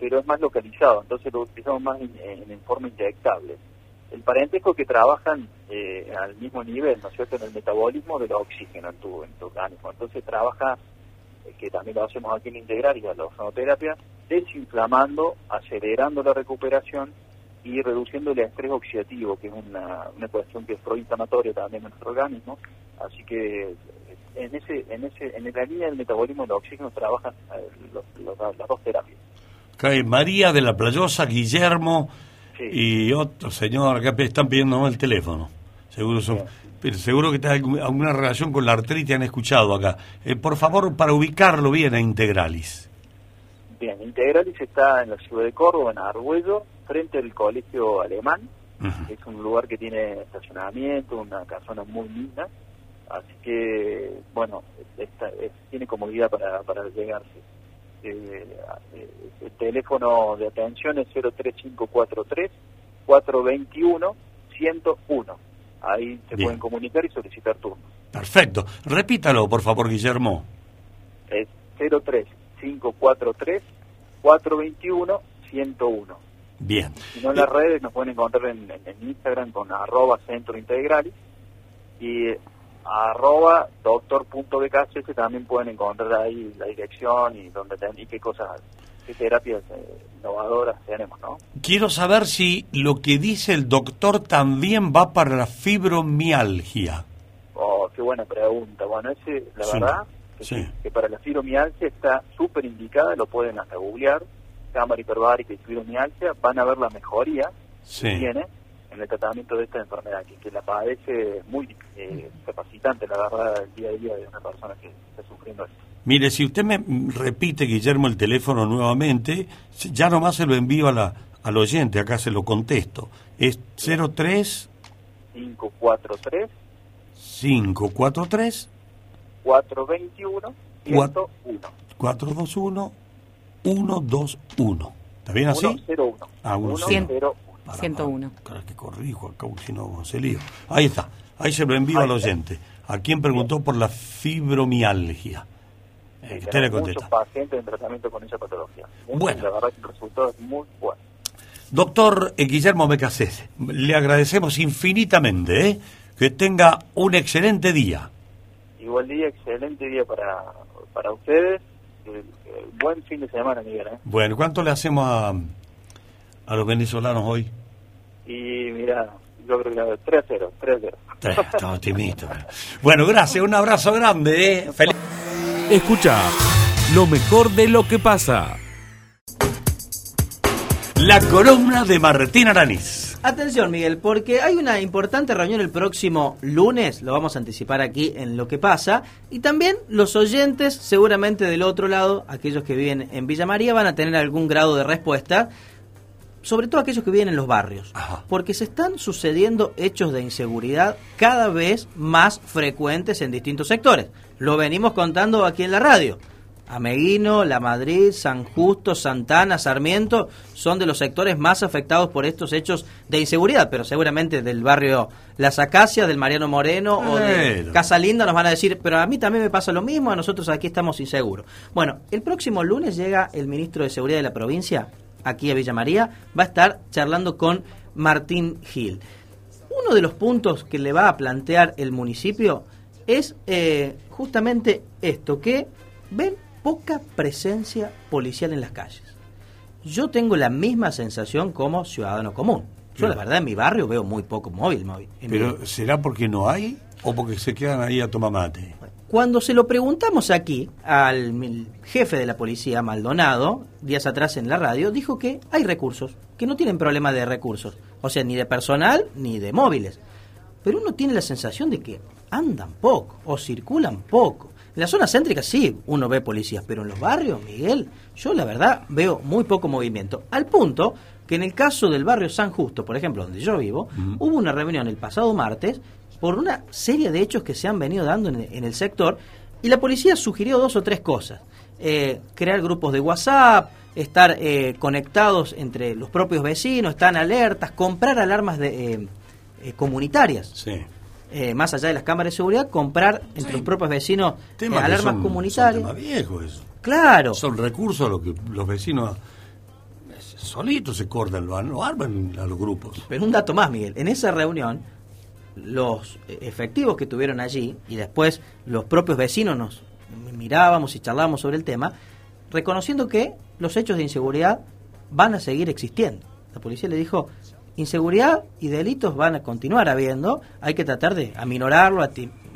pero es más localizado, entonces lo utilizamos más en, forma inyectable. El parentesco que trabajan eh, al mismo nivel, ¿no es cierto?, en el metabolismo del oxígeno en tu, en tu organismo. Entonces trabaja que también lo hacemos aquí en Integral y la ozonoterapia, desinflamando, acelerando la recuperación y reduciendo el estrés oxidativo, que es una, una cuestión que es proinflamatoria también en nuestro organismo. Así que en ese en ese en la línea del metabolismo del oxígeno trabajan eh, las dos terapias. María de la Playosa, Guillermo y otro señor que están pidiendo el teléfono. Seguro son... Pero seguro que tiene alguna relación con la artritis, han escuchado acá. Eh, por favor, para ubicarlo bien a Integralis. Bien, Integralis está en la ciudad de Córdoba, en Argüello, frente al colegio alemán. Es un lugar que tiene estacionamiento, una casona muy linda. Así que, bueno, tiene comodidad para, para llegarse. Eh, eh, el teléfono de atención es 03543 421 101 Ahí se pueden comunicar y solicitar turno. Perfecto. Repítalo, por favor, Guillermo. Es 03543 421 101. Bien. Si no en las redes nos pueden encontrar en, Instagram con arroba centro y arroba doctor.bkcs también pueden encontrar ahí la dirección y donde y qué cosas qué terapias eh, innovadoras tenemos, ¿no? Quiero saber si lo que dice el doctor también va para la fibromialgia. Oh, qué buena pregunta. Bueno, ese, la verdad, que, para la fibromialgia está súper indicada, lo pueden hasta googlear, cámara hiperbárica y fibromialgia, van a ver la mejoría que tiene en el tratamiento de esta enfermedad, que, la padece muy eh, capacitante, la verdad, el día a día de una persona que está sufriendo esto. Mire, si usted me repite, Guillermo, el teléfono nuevamente, ya nomás se lo envío a la, al oyente, acá se lo contesto. Es 03 543 543 421 101 421 121 ¿Está bien así? 101 ah, 101 101 Claro que corrijo acá, si no se lío. Ahí está, ahí se lo envío al oyente. A quien preguntó por la fibromialgia. Eh, sí, muchos pacientes en tratamiento con esa patología. bueno. La verdad que el resultado es muy bueno. Doctor eh, Guillermo Becasés, le agradecemos infinitamente. ¿eh? Que tenga un excelente día. Igual día, excelente día para, para ustedes. buen fin de semana, Miguel. ¿eh? Bueno, ¿cuánto le hacemos a, a los venezolanos hoy? Y mira, yo creo que 3 0, 3 0. Estaba optimista. Bueno, gracias, un abrazo grande. ¿eh? Feliz... Escucha lo mejor de lo que pasa. La columna de Martín Araniz. Atención, Miguel, porque hay una importante reunión el próximo lunes, lo vamos a anticipar aquí en lo que pasa, y también los oyentes, seguramente del otro lado, aquellos que viven en Villa María, van a tener algún grado de respuesta, sobre todo aquellos que viven en los barrios, porque se están sucediendo hechos de inseguridad cada vez más frecuentes en distintos sectores. Lo venimos contando aquí en la radio. Ameguino, La Madrid, San Justo, Santana, Sarmiento son de los sectores más afectados por estos hechos de inseguridad, pero seguramente del barrio Las Acacias, del Mariano Moreno o de Casa Linda nos van a decir, pero a mí también me pasa lo mismo, a nosotros aquí estamos inseguros. Bueno, el próximo lunes llega el ministro de Seguridad de la provincia, aquí a Villa María, va a estar charlando con Martín Gil. Uno de los puntos que le va a plantear el municipio es eh, justamente esto, que ven poca presencia policial en las calles. Yo tengo la misma sensación como ciudadano común. Yo la verdad en mi barrio veo muy poco móvil. móvil Pero ¿será porque no hay o porque se quedan ahí a tomar mate? Cuando se lo preguntamos aquí al jefe de la policía, Maldonado, días atrás en la radio, dijo que hay recursos, que no tienen problema de recursos, o sea, ni de personal ni de móviles. Pero uno tiene la sensación de que andan poco o circulan poco. En la zona céntrica sí uno ve policías, pero en los barrios, Miguel, yo la verdad veo muy poco movimiento. Al punto que en el caso del barrio San Justo, por ejemplo, donde yo vivo, hubo una reunión el pasado martes por una serie de hechos que se han venido dando en, el sector y la policía sugirió dos o tres cosas. Eh, crear grupos de WhatsApp, estar eh, conectados entre los propios vecinos, estar alertas, comprar alarmas de, eh, comunitarias. Sí. Eh, más allá de las cámaras de seguridad, comprar entre los propios vecinos eh, alarmas comunitarias. Son viejo eso. Claro. Son recursos a los que los vecinos solitos se cortan, lo, arman a los grupos. Pero un dato más, Miguel. En esa reunión, los efectivos que tuvieron allí y después los propios vecinos nos mirábamos y charlábamos sobre el tema, reconociendo que los hechos de inseguridad van a seguir existiendo. La policía le dijo, inseguridad y delitos van a continuar habiendo, hay que tratar de aminorarlo,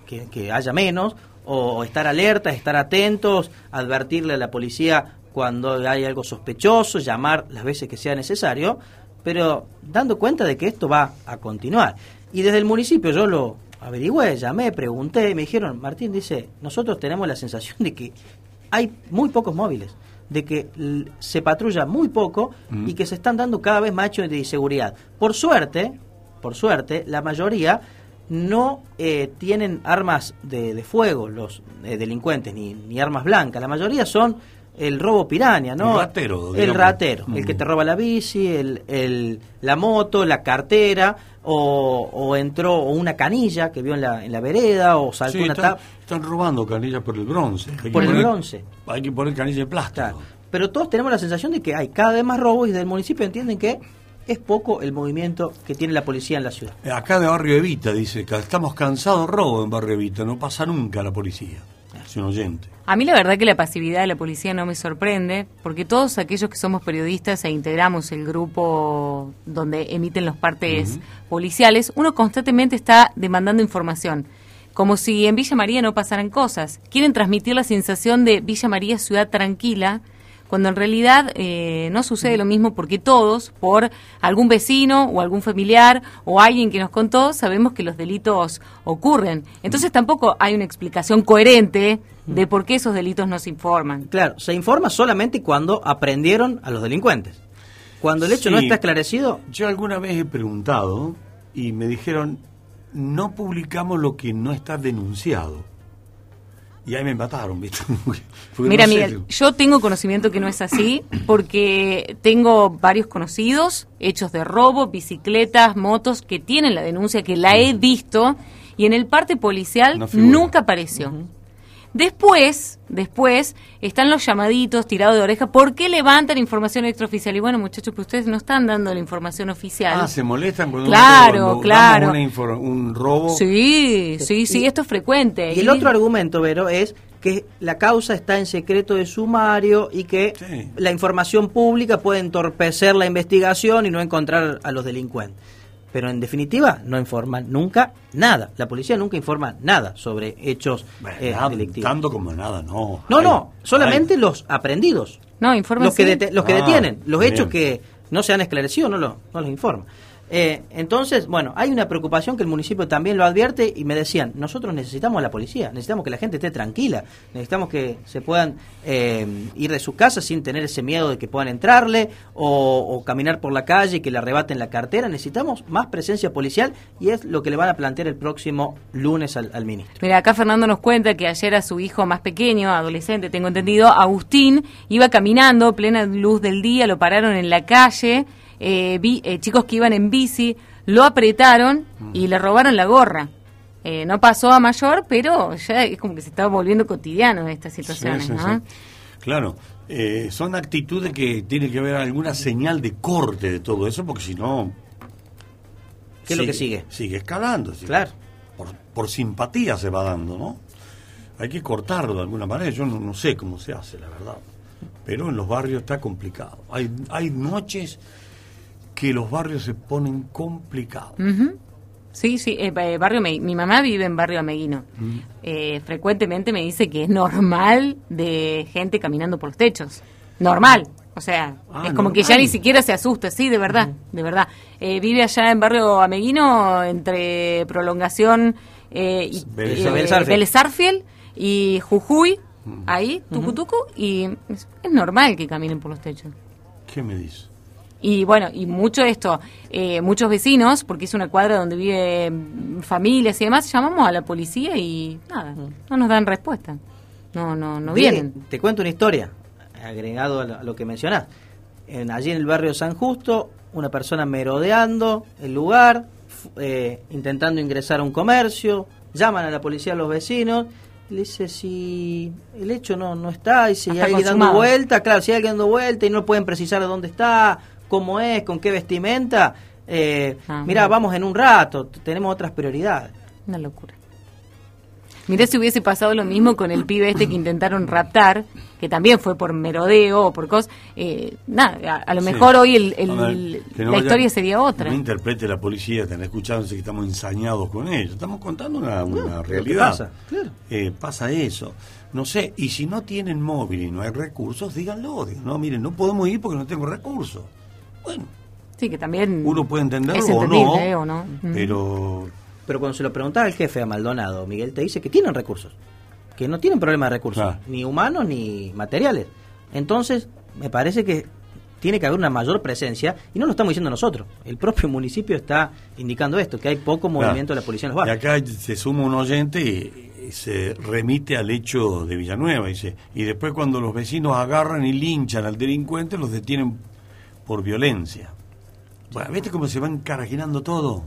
que, haya menos, o estar alertas, estar atentos, advertirle a la policía cuando hay algo sospechoso, llamar las veces que sea necesario, pero dando cuenta de que esto va a continuar. Y desde el municipio yo lo averigüé, llamé, pregunté, me dijeron, Martín dice, nosotros tenemos la sensación de que hay muy pocos móviles de que se patrulla muy poco y que se están dando cada vez más hechos de inseguridad. Por suerte, por suerte, la mayoría no eh, tienen armas de, fuego los eh, delincuentes, ni, ni, armas blancas. La mayoría son el robo piraña, ¿no? El ratero. El ratero, el que te roba la bici, el, el, la moto, la cartera, o, o, entró una canilla que vio en la, en la vereda, o saltó una tapa. Están robando canillas por el bronce. por el bronce. Hay que poner canilla de plástico. Pero todos tenemos la sensación de que hay cada vez más robos y del municipio entienden que es poco el movimiento que tiene la policía en la ciudad. Acá de Barrio Evita dice que estamos cansados de robo en Barrio Evita, no pasa nunca la policía. Es un oyente. A mí la verdad que la pasividad de la policía no me sorprende, porque todos aquellos que somos periodistas e integramos el grupo donde emiten los partes policiales, uno constantemente está demandando información, como si en Villa María no pasaran cosas. Quieren transmitir la sensación de Villa María ciudad tranquila, cuando en realidad eh, no sucede lo mismo porque todos, por algún vecino o algún familiar o alguien que nos contó, sabemos que los delitos ocurren. Entonces tampoco hay una explicación coherente de por qué esos delitos no se informan. Claro, se informa solamente cuando aprendieron a los delincuentes. Cuando el hecho no está esclarecido... Yo alguna vez he preguntado y me dijeron, no publicamos lo que no está denunciado. Y ahí me mataron, ¿viste? Mira, Miguel, yo tengo conocimiento que no es así, porque tengo varios conocidos, hechos de robo, bicicletas, motos, que tienen la denuncia, que la he visto, y en el parte policial nunca apareció. Después, después, están los llamaditos tirados de oreja. ¿Por qué levantan información extraoficial? Y bueno, muchachos, pues ustedes no están dando la información oficial. Ah, se molestan cuando, claro, claro. un robo. Sí, sí, sí, esto es frecuente. Y el otro argumento, Vero, es que la causa está en secreto de sumario y que la información pública puede entorpecer la investigación y no encontrar a los delincuentes. Pero en definitiva no informan nunca nada. La policía nunca informa nada sobre hechos eh, delictivos. Tanto como nada, no. No, no, solamente los aprendidos. No, informan los que, los que Ah, detienen. Los bien. hechos que no se han esclarecido no, lo- no los informa. Eh, entonces, bueno, hay una preocupación que el municipio también lo advierte y me decían, nosotros necesitamos a la policía, necesitamos que la gente esté tranquila, necesitamos que se puedan eh, ir de su casa sin tener ese miedo de que puedan entrarle o, o caminar por la calle y que le arrebaten la cartera, necesitamos más presencia policial y es lo que le van a plantear el próximo lunes al, al ministro. Mira, acá Fernando nos cuenta que ayer a su hijo más pequeño, adolescente, tengo entendido, Agustín, iba caminando, plena luz del día, lo pararon en la calle, eh, vi eh, chicos que iban en bici, lo apretaron y le robaron la gorra. Eh, no pasó a mayor, pero ya es como que se está volviendo cotidiano estas situaciones, Sí, sí, ¿no? sí. Claro, eh, son actitudes que tiene que haber alguna señal de corte de todo eso, porque si no... ¿Qué es lo que sigue? Sigue escalando. sigue- Claro. Por, por simpatía se va dando, ¿no? Hay que cortarlo de alguna manera. Yo no, no sé cómo se hace, la verdad. Pero en los barrios está complicado. Hay, hay noches que los barrios se ponen complicados. Sí, sí, eh, eh, barrio Me- mi mamá vive en barrio Ameguino. Eh, frecuentemente me dice que es normal de gente caminando por los techos. Normal. O sea, Ah, es como que ya ni siquiera se asusta, sí, de verdad, de verdad. Eh, vive allá en barrio Ameguino entre prolongación y Vélez- eh, Vélez Arfiel. Vélez Arfiel y Jujuy, ahí, Tucutucu, y es, es normal que caminen por los techos. ¿Qué me dice? Y bueno, y mucho esto, eh, muchos vecinos, porque es una cuadra donde viven familias y demás, llamamos a la policía y nada, no nos dan respuesta. No, no, no Bien, vienen. Te cuento una historia, agregado a lo, que mencionás. En, allí en el barrio San Justo, una persona merodeando el lugar, eh, intentando ingresar a un comercio, llaman a la policía a los vecinos, le dice si el hecho no, no está, y si Está hay alguien dando vuelta, claro, si hay alguien dando vuelta y no pueden precisar dónde está, cómo es, con qué vestimenta, eh, Ah, mira, vamos en un rato, tenemos otras prioridades. Una locura. Mirá si hubiese pasado lo mismo con el pibe este que intentaron raptar, que también fue por merodeo o por cosas. Eh, nada, a, a lo Sí. mejor hoy el, el- A ver, que no la vaya- historia sería otra. No interprete la policía, están escuchándose que estamos ensañados con ellos. Estamos contando una, realidad. pasa, claro. Eh, pasa eso. No sé, y si no tienen móvil y no hay recursos, díganlo. Digan, no, miren, no podemos ir porque no tengo recursos. Bueno, Sí, que también uno puede entenderlo es o no, ¿eh? o no. Pero Pero cuando se lo preguntaba el jefe a Maldonado, Miguel te dice que tienen recursos, que no tienen problema de recursos, ni humanos ni materiales. Entonces, me parece que tiene que haber una mayor presencia, y no lo estamos diciendo nosotros, el propio municipio está indicando esto, que hay poco movimiento de la policía en los Y barrios. acá se suma un oyente y, y se remite al hecho de Villanueva. Dice, y después cuando los vecinos agarran y linchan al delincuente, los detienen por violencia. Bueno, ¿viste cómo se va encarajinando todo?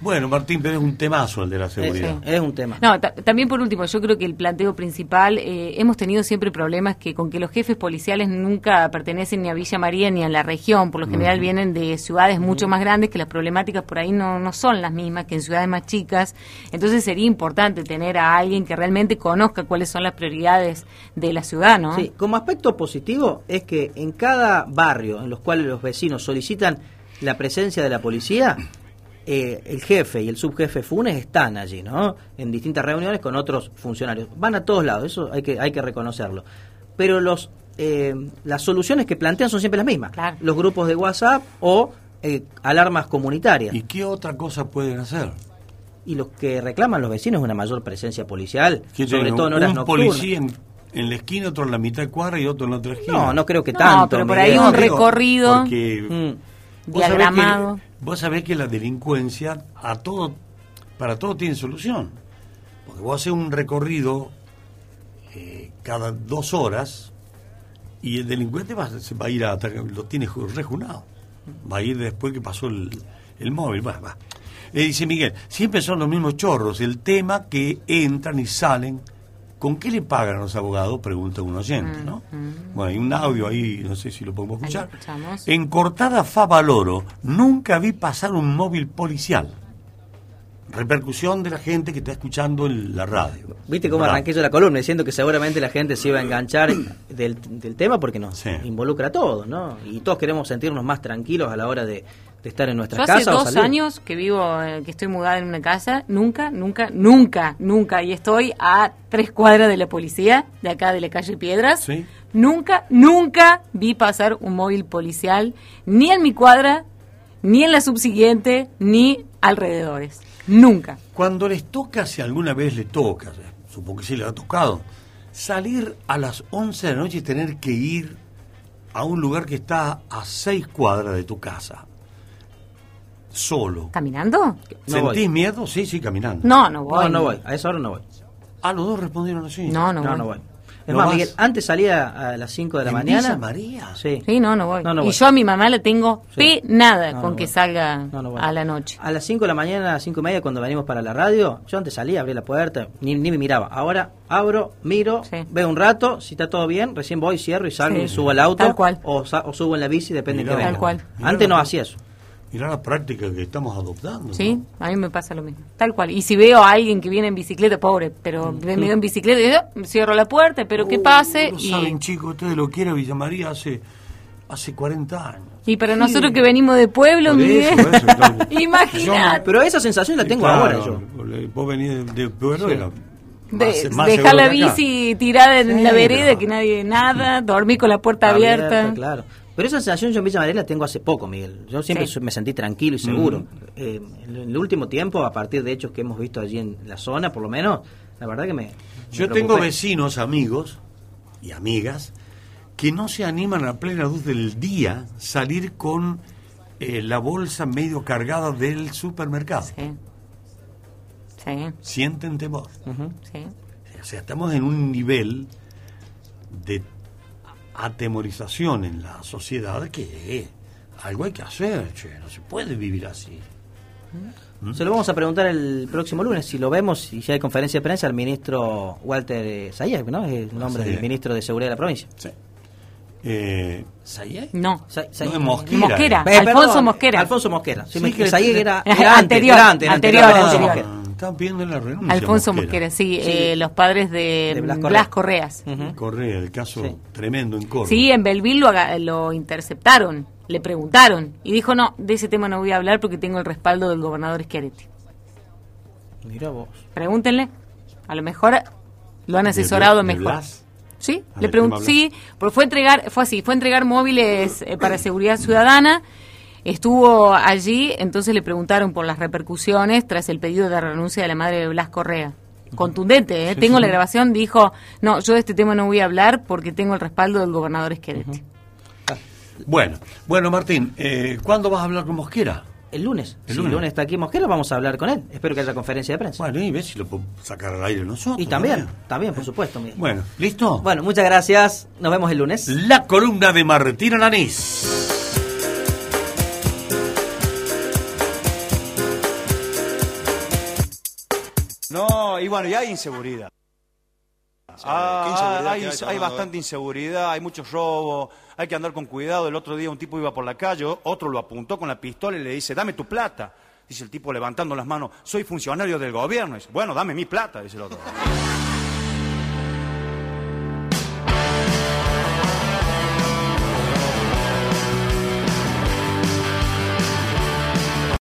Bueno, Martín, pero es un temazo el de la seguridad. Es un tema. No, ta- también por último, yo creo que el planteo principal, eh, hemos tenido siempre problemas que con que los jefes policiales nunca pertenecen ni a Villa María ni a la región, por lo general vienen de ciudades mucho más grandes que las problemáticas por ahí no, no son las mismas que en ciudades más chicas, entonces sería importante tener a alguien que realmente conozca cuáles son las prioridades de la ciudad, ¿no? Sí, como aspecto positivo es que en cada barrio en los cuales los vecinos solicitan la presencia de la policía, eh, el jefe y el subjefe Funes están allí, ¿no? En distintas reuniones con otros funcionarios. Van a todos lados, eso hay que, hay que reconocerlo. Pero los eh, las soluciones que plantean son siempre las mismas. Los grupos de WhatsApp o eh, alarmas comunitarias. ¿Y qué otra cosa pueden hacer? Y los que reclaman los vecinos es una mayor presencia policial, ¿Qué sobre todo en horas un nocturnas. policía en, en la esquina, otro en la mitad de cuadra y otro en la otra esquina. No, no creo que No, tanto. pero por ahí un recorrido porque Mm. diagramado. Vos sabés que la delincuencia a todo, para todo tiene solución. Porque vos haces un recorrido eh, cada dos horas y el delincuente va, va a ir a lo tiene ju- rejunado. Va a ir después que pasó el, el móvil. Va, va. Le dice Miguel, siempre son los mismos chorros. El tema que entran y salen. ¿Con qué le pagan a los abogados? Pregunta un oyente, ¿no? Bueno, hay un audio ahí, no sé si lo podemos escuchar. escuchamos. En Cortada Favaloro nunca vi pasar un móvil policial. repercusión de la gente que está escuchando en la radio. ¿Viste cómo arranqué yo la columna diciendo que seguramente la gente se iba a enganchar del, tema porque nos involucra a todos, ¿no? Y todos queremos sentirnos más tranquilos a la hora de, estar en nuestra casa. Hace dos años que vivo, eh, que estoy mudada en una casa, nunca, nunca, nunca, nunca, y estoy a tres cuadras de la policía, de acá de la calle Piedras. Nunca, nunca vi pasar un móvil policial, ni en mi cuadra, ni en la subsiguiente, ni alrededores. Nunca. Cuando les toca, si alguna vez les toca, supongo que sí les ha tocado, salir a las 11 de la noche y tener que ir a un lugar que está a seis cuadras de tu casa. Solo. ¿Caminando? ¿Sentís miedo? Sí, sí, caminando. No, no voy. No, no voy. A esa hora no voy. Ah, los dos respondieron así. No, no, no, no voy. Es más, Miguel, antes salía a las 5 de la mañana. María? Sí. Sí, no, no voy. y yo a mi mamá le tengo sí. nada con que salga a la noche. A las 5 de la mañana, a las 5 y media, cuando venimos para la radio, yo antes salía, abría la puerta, ni, ni me miraba. Ahora abro, miro, veo un rato, si está todo bien, recién voy, cierro y salgo y subo al auto. Tal cual. O, subo en la bici, depende de qué Tal cual. Antes no hacía eso. Mirá la práctica que estamos adoptando. Sí, a mí me pasa lo mismo. Tal cual. Y si veo a alguien que viene en bicicleta, pobre, pero me veo en bicicleta, yo cierro la puerta, pero que uh, pase. No y... saben, chicos, ustedes lo quieren Villa María hace, hace 40 años. Y para nosotros que venimos de pueblo, Miguel, imagínate. Pero esa sensación la tengo ahora yo. Vos venís de pueblo dejar la bici tirada en la vereda, que nadie nada, dormir con la puerta abierta. Claro. Pero esa sensación yo en Villa María la tengo hace poco, Miguel. Yo siempre me sentí tranquilo y seguro. Eh, en el último tiempo, a partir de hechos que hemos visto allí en la zona, por lo menos, la verdad que me... Yo tengo vecinos, amigos y amigas que no se animan a plena luz del día salir con eh, la bolsa medio cargada del supermercado. Sí. Sí. Sienten temor. sí. O sea, estamos en un nivel de atemorización en la sociedad que algo hay que hacer, che, no se puede vivir así. ¿Mm? Se lo vamos a preguntar el próximo lunes, si lo vemos y si hay conferencia de prensa, al ministro Walter Sayek, ¿no? Es el nombre del ministro de Seguridad de la provincia. Sí. Eh, No, Mosquera. Eh, Alfonso Mosquera. Alfonso Mosquera. Sí, era, anterior, anterior, anterior, están pidiendo la renuncia. Alfonso Mosquera, sí, Eh, los padres de, Blas, Correas. Correa, el caso tremendo en Córdoba. Sí, en Belville lo, lo interceptaron, le preguntaron y dijo, no, de ese tema no voy a hablar porque tengo el respaldo del gobernador Schiaretti. Mira vos. Pregúntenle, a lo mejor lo han asesorado mejor. Sí, le pregunté, sí, porque fue entregar, fue así, fue entregar móviles eh, para seguridad ciudadana Estuvo allí, entonces le preguntaron por las repercusiones tras el pedido de renuncia de la madre de Blas Correa. Contundente, ¿eh? tengo la grabación, dijo, no, yo de este tema no voy a hablar porque tengo el respaldo del gobernador Esquerete. Bueno, bueno Martín, eh, ¿cuándo vas a hablar con Mosquera? El lunes. El lunes. está aquí Mosquera, vamos a hablar con él. Espero que haya conferencia de prensa. Bueno, y ves si lo puedo sacar al aire nosotros. Y también, también, por supuesto. Bueno, ¿listo? Bueno, muchas gracias. Nos vemos el lunes. La columna de Martín Alanís. No, y bueno, y hay inseguridad. Ah, hay, bastante inseguridad, hay mucho robo, hay que andar con cuidado. El otro día un tipo iba por la calle, otro lo apuntó con la pistola y le dice, dame tu plata. Dice el tipo levantando las manos, soy funcionario del gobierno. Dice, bueno, dame mi plata, dice el otro.